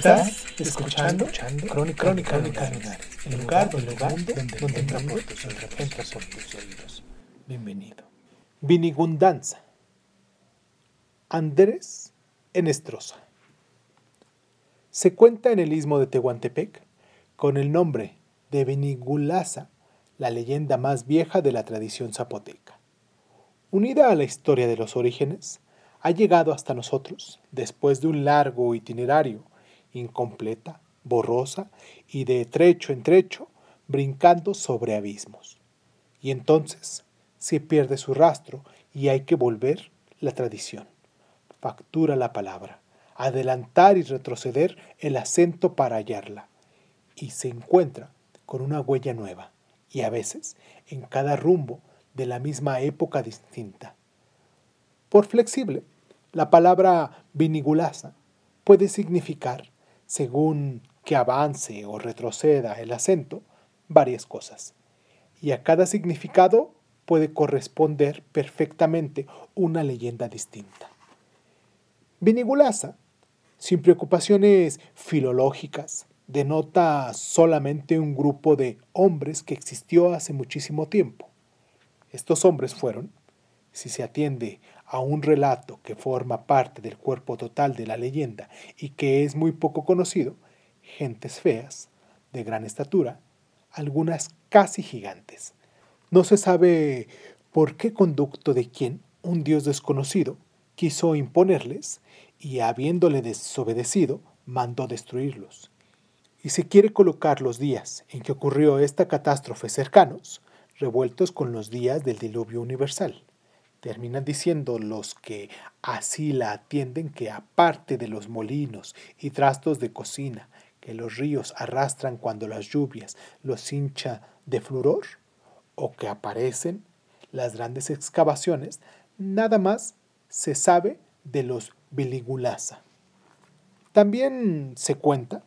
Estás escuchando, Crónica, Crónica, Crónica el lugar, el lugar donde, donde entra por tus oídos. Entra por tus oídos. Bienvenido. Vinigundanza. Andrés Enestrosa. Se cuenta en el istmo de Tehuantepec con el nombre de Vinigulaza, la leyenda más vieja de la tradición zapoteca. Unida a la historia de los orígenes, ha llegado hasta nosotros después de un largo itinerario incompleta, borrosa y de trecho en trecho, brincando sobre abismos. Y entonces se pierde su rastro y hay que volver la tradición. Factura la palabra, adelantar y retroceder el acento para hallarla. Y se encuentra con una huella nueva, y a veces en cada rumbo de la misma época distinta. Por flexible, la palabra vinigulasa puede significar según que avance o retroceda el acento, varias cosas. Y a cada significado puede corresponder perfectamente una leyenda distinta. Vinigulasa, sin preocupaciones filológicas, denota solamente un grupo de hombres que existió hace muchísimo tiempo. Estos hombres fueron, si se atiende a un relato que forma parte del cuerpo total de la leyenda y que es muy poco conocido, gentes feas, de gran estatura, algunas casi gigantes. No se sabe por qué conducto de quién un dios desconocido quiso imponerles y habiéndole desobedecido, mandó destruirlos. Y se quiere colocar los días en que ocurrió esta catástrofe cercanos, revueltos con los días del diluvio universal. Terminan diciendo los que así la atienden que aparte de los molinos y trastos de cocina que los ríos arrastran cuando las lluvias los hincha de floror, o que aparecen las grandes excavaciones, nada más se sabe de los biligulasa. También se cuenta,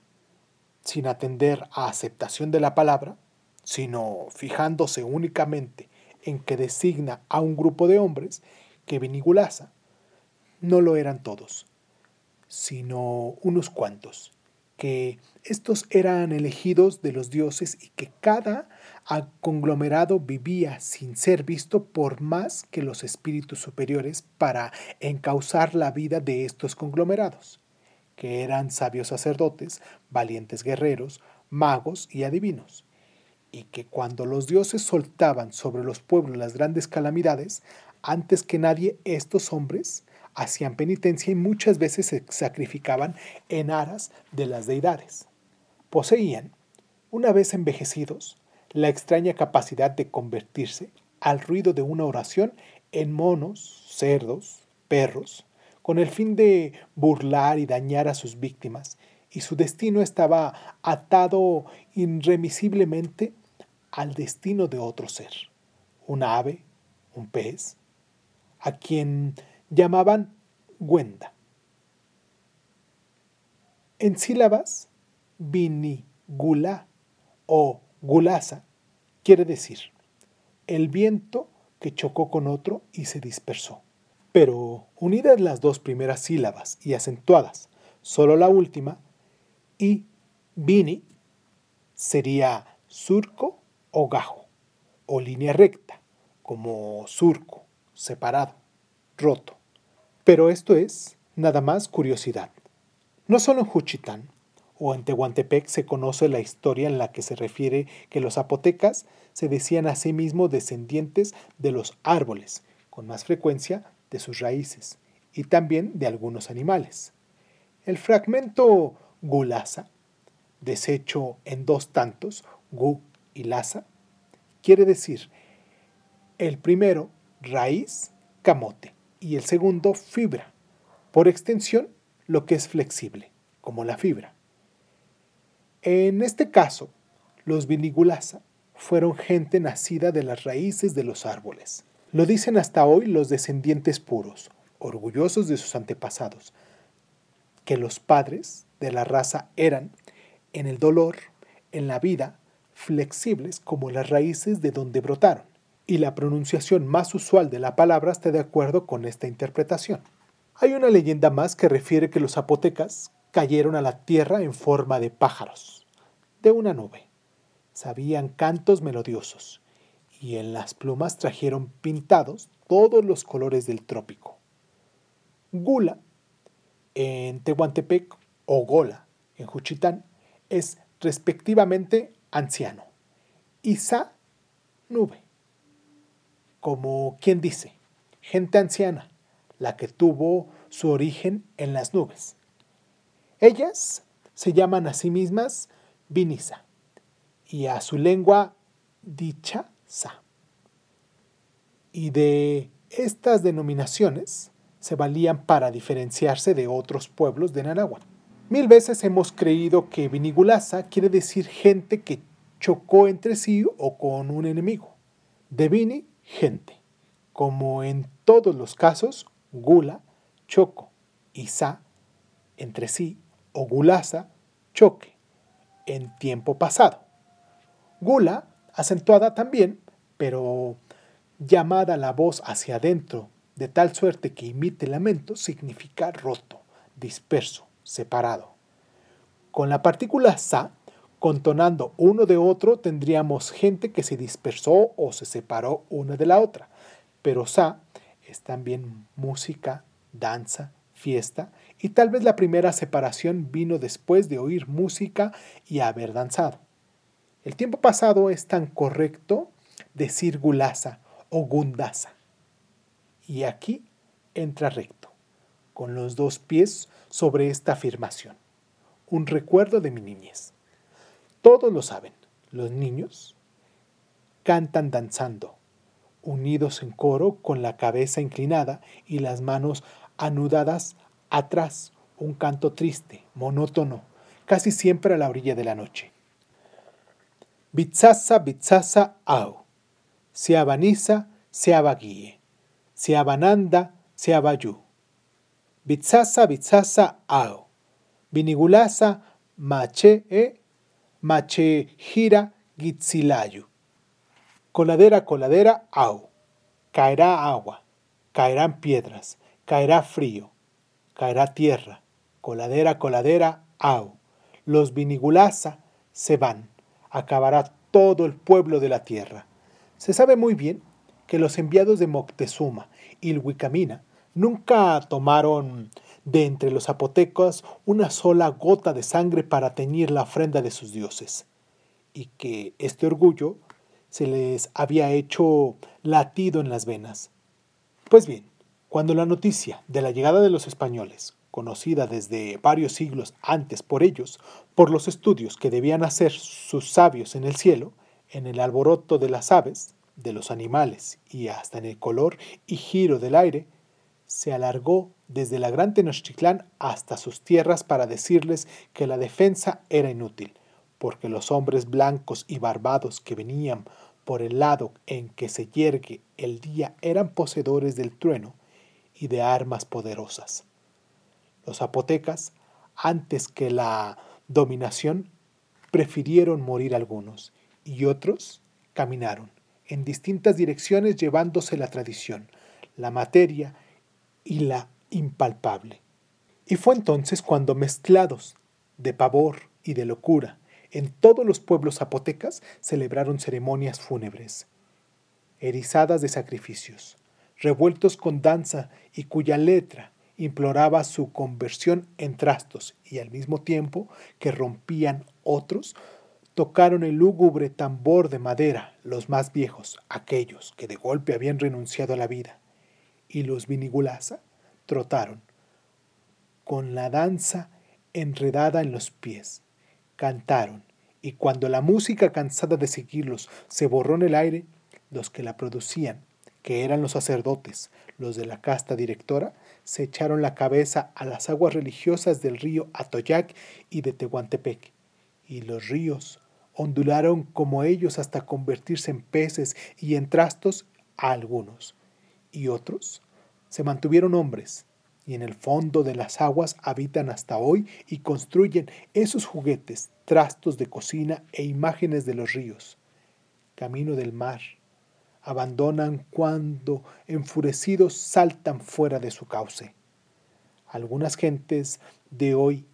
sin atender a aceptación de la palabra, sino fijándose únicamente en que designa a un grupo de hombres que Vinigulasa no lo eran todos, sino unos cuantos, que estos eran elegidos de los dioses y que cada conglomerado vivía sin ser visto por más que los espíritus superiores para encauzar la vida de estos conglomerados, que eran sabios sacerdotes, valientes guerreros, magos y adivinos y que cuando los dioses soltaban sobre los pueblos las grandes calamidades, antes que nadie estos hombres hacían penitencia y muchas veces se sacrificaban en aras de las deidades. Poseían, una vez envejecidos, la extraña capacidad de convertirse al ruido de una oración en monos, cerdos, perros, con el fin de burlar y dañar a sus víctimas, y su destino estaba atado irremisiblemente al destino de otro ser, un ave, un pez, a quien llamaban Gwenda. En sílabas, gula o gulasa quiere decir el viento que chocó con otro y se dispersó. Pero unidas las dos primeras sílabas y acentuadas, solo la última, y vini sería surco o gajo, o línea recta, como surco, separado, roto. Pero esto es nada más curiosidad. No solo en Juchitán o en Tehuantepec se conoce la historia en la que se refiere que los zapotecas se decían a sí mismos descendientes de los árboles, con más frecuencia de sus raíces, y también de algunos animales. El fragmento gulasa, deshecho en dos tantos, gu y laza, quiere decir el primero raíz, camote, y el segundo fibra. Por extensión, lo que es flexible, como la fibra. En este caso, los vinigulasa fueron gente nacida de las raíces de los árboles. Lo dicen hasta hoy los descendientes puros, orgullosos de sus antepasados, que los padres de la raza eran, en el dolor, en la vida, flexibles como las raíces de donde brotaron, y la pronunciación más usual de la palabra está de acuerdo con esta interpretación. Hay una leyenda más que refiere que los zapotecas cayeron a la tierra en forma de pájaros, de una nube. Sabían cantos melodiosos, y en las plumas trajeron pintados todos los colores del trópico. Gula, en Tehuantepec, o Gola, en Juchitán, es respectivamente anciano. Isa, nube. Como quien dice, gente anciana, la que tuvo su origen en las nubes. Ellas se llaman a sí mismas Vinisa y a su lengua dicha sa. Y de estas denominaciones se valían para diferenciarse de otros pueblos de Naragua. Mil veces hemos creído que Vinigulasa quiere decir gente que chocó entre sí o con un enemigo. De Vini, gente. Como en todos los casos, Gula, choco, y Sa, entre sí, o Gulasa, choque, en tiempo pasado. Gula, acentuada también, pero llamada la voz hacia adentro, de tal suerte que imite lamento, significa roto, disperso, separado. Con la partícula sa, contonando uno de otro, tendríamos gente que se dispersó o se separó una de la otra. Pero sa es también música, danza, fiesta, y tal vez la primera separación vino después de oír música y haber danzado. El tiempo pasado es tan correcto decir gulasa o gundasa. Y aquí entra recto, con los dos pies sobre esta afirmación. Un recuerdo de mi niñez. Todos lo saben, los niños cantan danzando, unidos en coro con la cabeza inclinada y las manos anudadas atrás, un canto triste, monótono, casi siempre a la orilla de la noche. Bitsasa, bitsasa, au. Se abaniza, se abaguíe. Se abananda, se abayú. Bitsasa, bitsasa, au. Vinigulasa, mache, e, mache, gira, gitzilayu. Coladera, coladera, au. Caerá agua, caerán piedras, caerá frío, caerá tierra. Coladera, coladera, au. Los vinigulasa se van, acabará todo el pueblo de la tierra. Se sabe muy bien que los enviados de Moctezuma y Huicamina nunca tomaron de entre los zapotecos una sola gota de sangre para teñir la ofrenda de sus dioses, y que este orgullo se les había hecho latido en las venas. Pues bien, cuando la noticia de la llegada de los españoles, conocida desde varios siglos antes por ellos, por los estudios que debían hacer sus sabios en el cielo, en el alboroto de las aves, de los animales y hasta en el color y giro del aire, se alargó desde la gran Tenochtitlán hasta sus tierras para decirles que la defensa era inútil, porque los hombres blancos y barbados que venían por el lado en que se yergue el día eran poseedores del trueno y de armas poderosas. Los zapotecas, antes que la dominación, prefirieron morir algunos y otros caminaron en distintas direcciones llevándose la tradición, la materia y la impalpable. Y fue entonces cuando mezclados de pavor y de locura, en todos los pueblos zapotecas celebraron ceremonias fúnebres, erizadas de sacrificios, revueltos con danza y cuya letra imploraba su conversión en trastos y al mismo tiempo que rompían otros, tocaron el lúgubre tambor de madera los más viejos, aquellos que de golpe habían renunciado a la vida, y los vinigulasa trotaron, con la danza enredada en los pies, cantaron, y cuando la música cansada de seguirlos se borró en el aire, los que la producían que eran los sacerdotes, los de la casta directora, se echaron la cabeza a las aguas religiosas del río Atoyac y de Tehuantepec, y los ríos ondularon como ellos hasta convertirse en peces y en trastos a algunos, y otros se mantuvieron hombres, y en el fondo de las aguas habitan hasta hoy y construyen esos juguetes, trastos de cocina e imágenes de los ríos. Camino del mar, abandonan cuando enfurecidos saltan fuera de su cauce. Algunas gentes de hoy,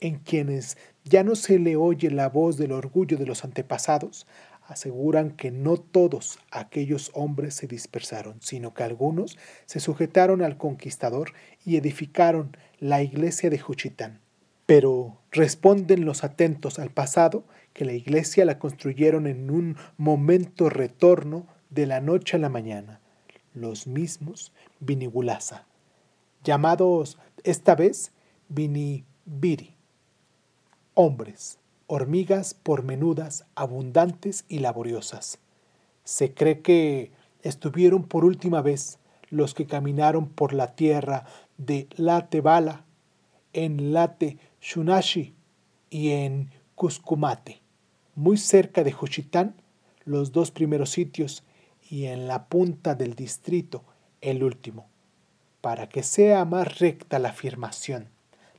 en quienes ya no se le oye la voz del orgullo de los antepasados, aseguran que no todos aquellos hombres se dispersaron, sino que algunos se sujetaron al conquistador y edificaron la iglesia de Juchitán. Pero responden los atentos al pasado que la iglesia la construyeron en un momento retorno de la noche a la mañana, los mismos Vinigulasa, llamados esta vez Vinibiri, hombres, hormigas por menudas, abundantes y laboriosas. Se cree que estuvieron por última vez los que caminaron por la tierra de Latebala, en Late Shunashi y en Cuscumate, muy cerca de Juchitán, los dos primeros sitios y en la punta del distrito el último, para que sea más recta la afirmación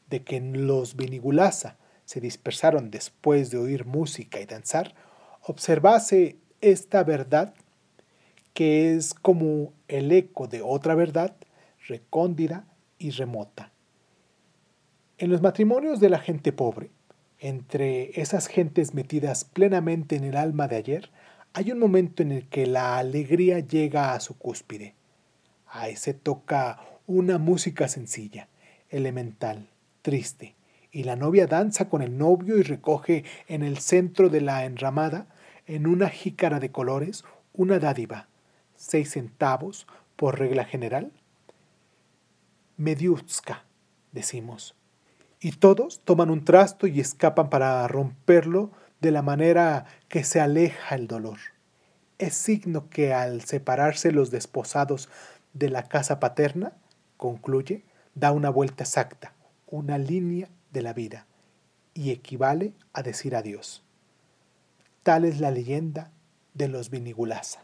de que los Benigulasa se dispersaron después de oír música y danzar, observase esta verdad que es como el eco de otra verdad recóndida y remota. En los matrimonios de la gente pobre, entre esas gentes metidas plenamente en el alma de ayer, hay un momento en el que la alegría llega a su cúspide. Ahí se toca una música sencilla, elemental, triste, y la novia danza con el novio y recoge en el centro de la enramada, en una jícara de colores, una dádiva, seis centavos por regla general. Mediuska, decimos. Y todos toman un trasto y escapan para romperlo de la manera que se aleja el dolor. Es signo que al separarse los desposados de la casa paterna, concluye, da una vuelta exacta, una línea de la vida, y equivale a decir adiós. Tal es la leyenda de los Vinigulasa.